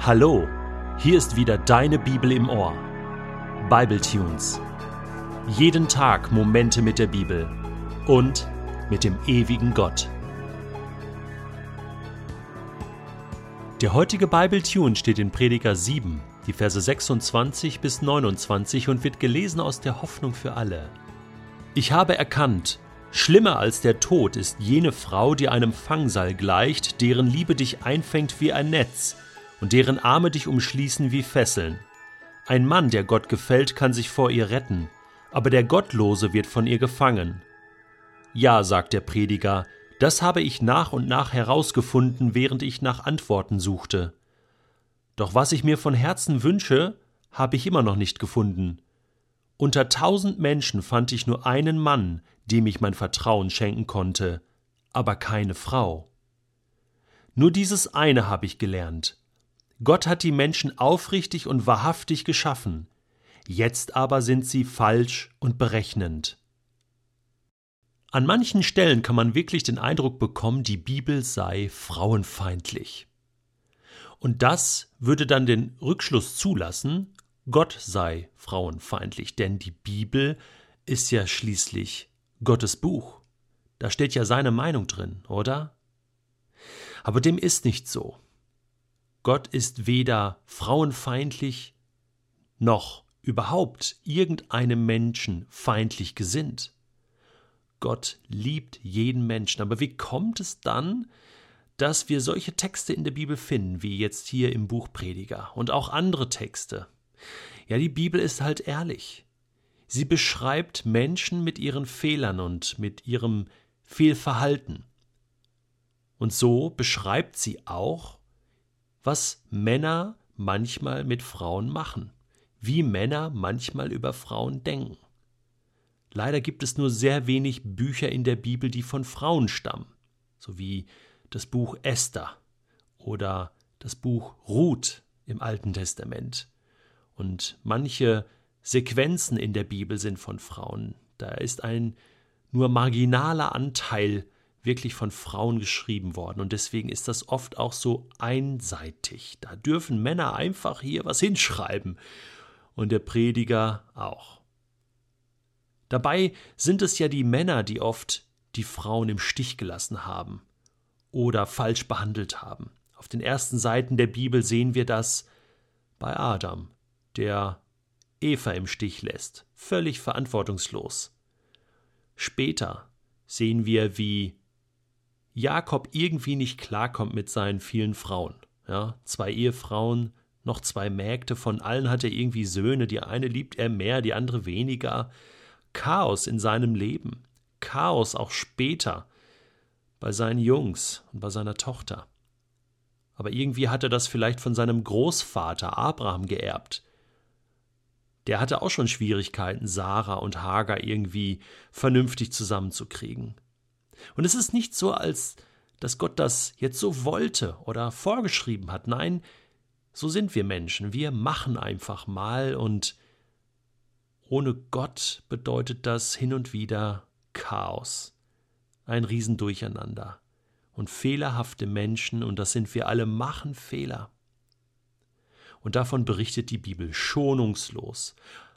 Hallo, hier ist wieder deine Bibel im Ohr. Bible Tunes. Jeden Tag Momente mit der Bibel und mit dem ewigen Gott. Der heutige Bible Tune steht in Prediger 7, die Verse 26 bis 29 und wird gelesen aus der Hoffnung für alle. Ich habe erkannt, schlimmer als der Tod ist jene Frau, die einem Fangseil gleicht, deren Liebe dich einfängt wie ein Netz und deren Arme dich umschließen wie Fesseln. Ein Mann, der Gott gefällt, kann sich vor ihr retten, aber der Gottlose wird von ihr gefangen. Ja, sagt der Prediger, das habe ich nach und nach herausgefunden, während ich nach Antworten suchte. Doch was ich mir von Herzen wünsche, habe ich immer noch nicht gefunden. Unter tausend Menschen fand ich nur einen Mann, dem ich mein Vertrauen schenken konnte, aber keine Frau. Nur dieses eine habe ich gelernt. Gott hat die Menschen aufrichtig und wahrhaftig geschaffen, jetzt aber sind sie falsch und berechnend. An manchen Stellen kann man wirklich den Eindruck bekommen, die Bibel sei frauenfeindlich. Und das würde dann den Rückschluss zulassen, Gott sei frauenfeindlich, denn die Bibel ist ja schließlich Gottes Buch. Da steht ja seine Meinung drin, oder? Aber dem ist nicht so. Gott ist weder frauenfeindlich noch überhaupt irgendeinem Menschen feindlich gesinnt. Gott liebt jeden Menschen. Aber wie kommt es dann, dass wir solche Texte in der Bibel finden, wie jetzt hier im Buch Prediger und auch andere Texte? Ja, die Bibel ist halt ehrlich. Sie beschreibt Menschen mit ihren Fehlern und mit ihrem Fehlverhalten. Und so beschreibt sie auch was Männer manchmal mit Frauen machen, wie Männer manchmal über Frauen denken. Leider gibt es nur sehr wenig Bücher in der Bibel, die von Frauen stammen, so wie das Buch Esther oder das Buch Ruth im Alten Testament. Und manche Sequenzen in der Bibel sind von Frauen. Da ist ein nur marginaler Anteil wirklich von Frauen geschrieben worden und deswegen ist das oft auch so einseitig. Da dürfen Männer einfach hier was hinschreiben und der Prediger auch. Dabei sind es ja die Männer, die oft die Frauen im Stich gelassen haben oder falsch behandelt haben. Auf den ersten Seiten der Bibel sehen wir das bei Adam, der Eva im Stich lässt, völlig verantwortungslos. Später sehen wir, wie Jakob irgendwie nicht klarkommt mit seinen vielen Frauen. Ja, zwei Ehefrauen, noch zwei Mägde, von allen hat er irgendwie Söhne, die eine liebt er mehr, die andere weniger. Chaos in seinem Leben, Chaos auch später bei seinen Jungs und bei seiner Tochter. Aber irgendwie hat er das vielleicht von seinem Großvater Abraham geerbt. Der hatte auch schon Schwierigkeiten, Sarah und Hagar irgendwie vernünftig zusammenzukriegen. Und es ist nicht so, als dass Gott das jetzt so wollte oder vorgeschrieben hat. Nein, so sind wir Menschen. Wir machen einfach mal und ohne Gott bedeutet das hin und wieder Chaos, ein Riesendurcheinander. Und fehlerhafte Menschen, und das sind wir alle, machen Fehler. Und davon berichtet die Bibel schonungslos.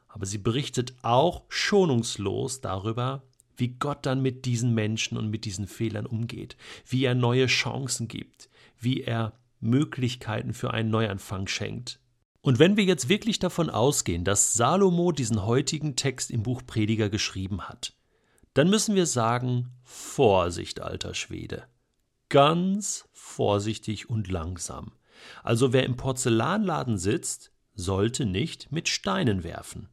Aber sie berichtet auch schonungslos darüber, wie Gott dann mit diesen Menschen und mit diesen Fehlern umgeht, wie er neue Chancen gibt, wie er Möglichkeiten für einen Neuanfang schenkt. Und wenn wir jetzt wirklich davon ausgehen, dass Salomo diesen heutigen Text im Buch Prediger geschrieben hat, dann müssen wir sagen, Vorsicht, alter Schwede. Ganz vorsichtig und langsam. Also wer im Porzellanladen sitzt, sollte nicht mit Steinen werfen.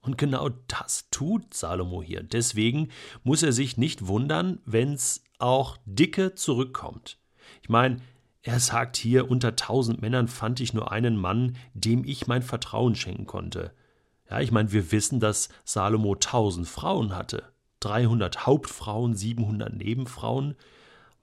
Und genau das tut Salomo hier. Deswegen muss er sich nicht wundern, wenn es auch dicke zurückkommt. Ich meine, er sagt hier, unter tausend Männern fand ich nur einen Mann, dem ich mein Vertrauen schenken konnte. Ja, ich meine, wir wissen, dass Salomo tausend Frauen hatte. 300 Hauptfrauen, 700 Nebenfrauen.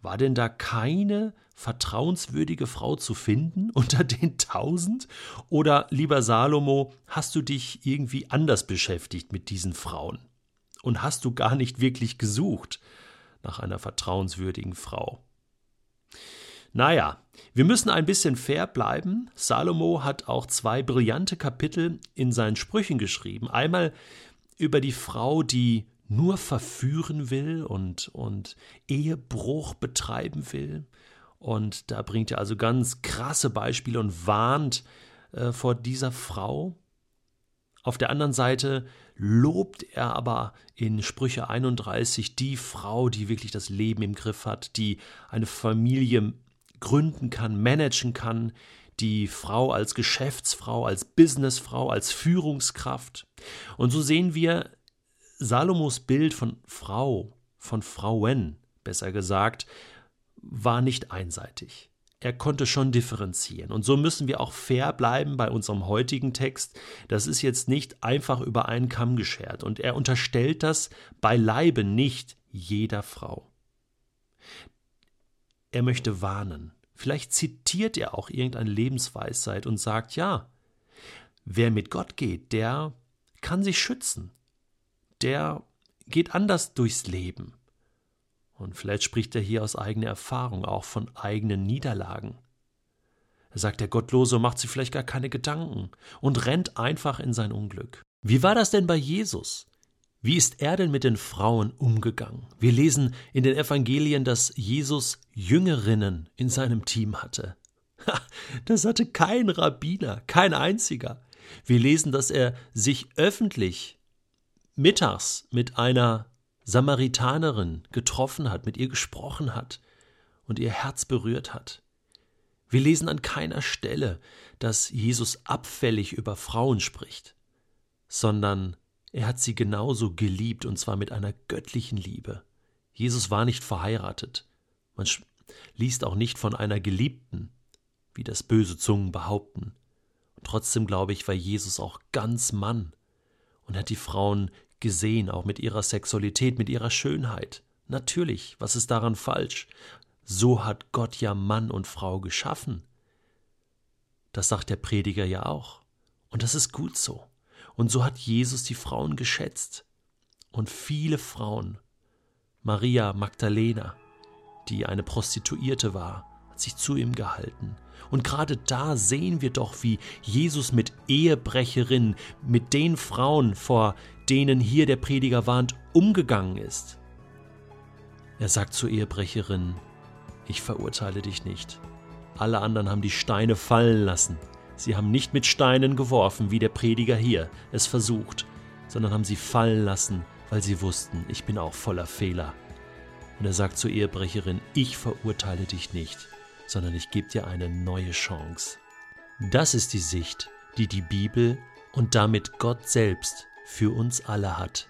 War denn da keine vertrauenswürdige Frau zu finden unter den tausend? Oder, lieber Salomo, hast du dich irgendwie anders beschäftigt mit diesen Frauen? Und hast du gar nicht wirklich gesucht nach einer vertrauenswürdigen Frau? Naja, Wir müssen ein bisschen fair bleiben. Salomo hat auch zwei brillante Kapitel in seinen Sprüchen geschrieben. Einmal über die Frau, die nur verführen will und, und Ehebruch betreiben will. Und da bringt er also ganz krasse Beispiele und warnt äh, vor dieser Frau. Auf der anderen Seite lobt er aber in Sprüche 31 die Frau, die wirklich das Leben im Griff hat, die eine Familie gründen kann, managen kann, die Frau als Geschäftsfrau, als Businessfrau, als Führungskraft. Und so sehen wir Salomos Bild von Frau, von Frauen, besser gesagt, war nicht einseitig. Er konnte schon differenzieren. Und so müssen wir auch fair bleiben bei unserem heutigen Text. Das ist jetzt nicht einfach über einen Kamm geschert. Und er unterstellt das beileibe nicht jeder Frau. Er möchte warnen. Vielleicht zitiert er auch irgendeine Lebensweisheit und sagt, ja, wer mit Gott geht, der kann sich schützen. Der geht anders durchs Leben. Und vielleicht spricht er hier aus eigener Erfahrung, auch von eigenen Niederlagen. Er sagt, der Gottlose macht sich vielleicht gar keine Gedanken und rennt einfach in sein Unglück. Wie war das denn bei Jesus? Wie ist er denn mit den Frauen umgegangen? Wir lesen in den Evangelien, dass Jesus Jüngerinnen in seinem Team hatte. Das hatte kein Rabbiner, kein einziger. Wir lesen, dass er sich öffentlich mittags mit einer Samaritanerin getroffen hat, mit ihr gesprochen hat und ihr Herz berührt hat. Wir lesen an keiner Stelle, dass Jesus abfällig über Frauen spricht, sondern er hat sie genauso geliebt und zwar mit einer göttlichen Liebe. Jesus war nicht verheiratet. Man liest auch nicht von einer Geliebten, wie das böse Zungen behaupten. Und trotzdem glaube ich, war Jesus auch ganz Mann und hat die Frauen gesehen, auch mit ihrer Sexualität, mit ihrer Schönheit. Natürlich, was ist daran falsch? So hat Gott ja Mann und Frau geschaffen. Das sagt der Prediger ja auch. Und das ist gut so. Und so hat Jesus die Frauen geschätzt. Und viele Frauen, Maria Magdalena, die eine Prostituierte war, hat sich zu ihm gehalten. Und gerade da sehen wir doch, wie Jesus mit Ehebrecherinnen, mit den Frauen, vor denen hier der Prediger warnt, umgegangen ist. Er sagt zur Ehebrecherin, ich verurteile dich nicht. Alle anderen haben die Steine fallen lassen. Sie haben nicht mit Steinen geworfen, wie der Prediger hier es versucht, sondern haben sie fallen lassen, weil sie wussten, ich bin auch voller Fehler. Und er sagt zur Ehebrecherin, ich verurteile dich nicht, sondern ich gebe dir eine neue Chance. Das ist die Sicht, die die Bibel und damit Gott selbst für uns alle hat.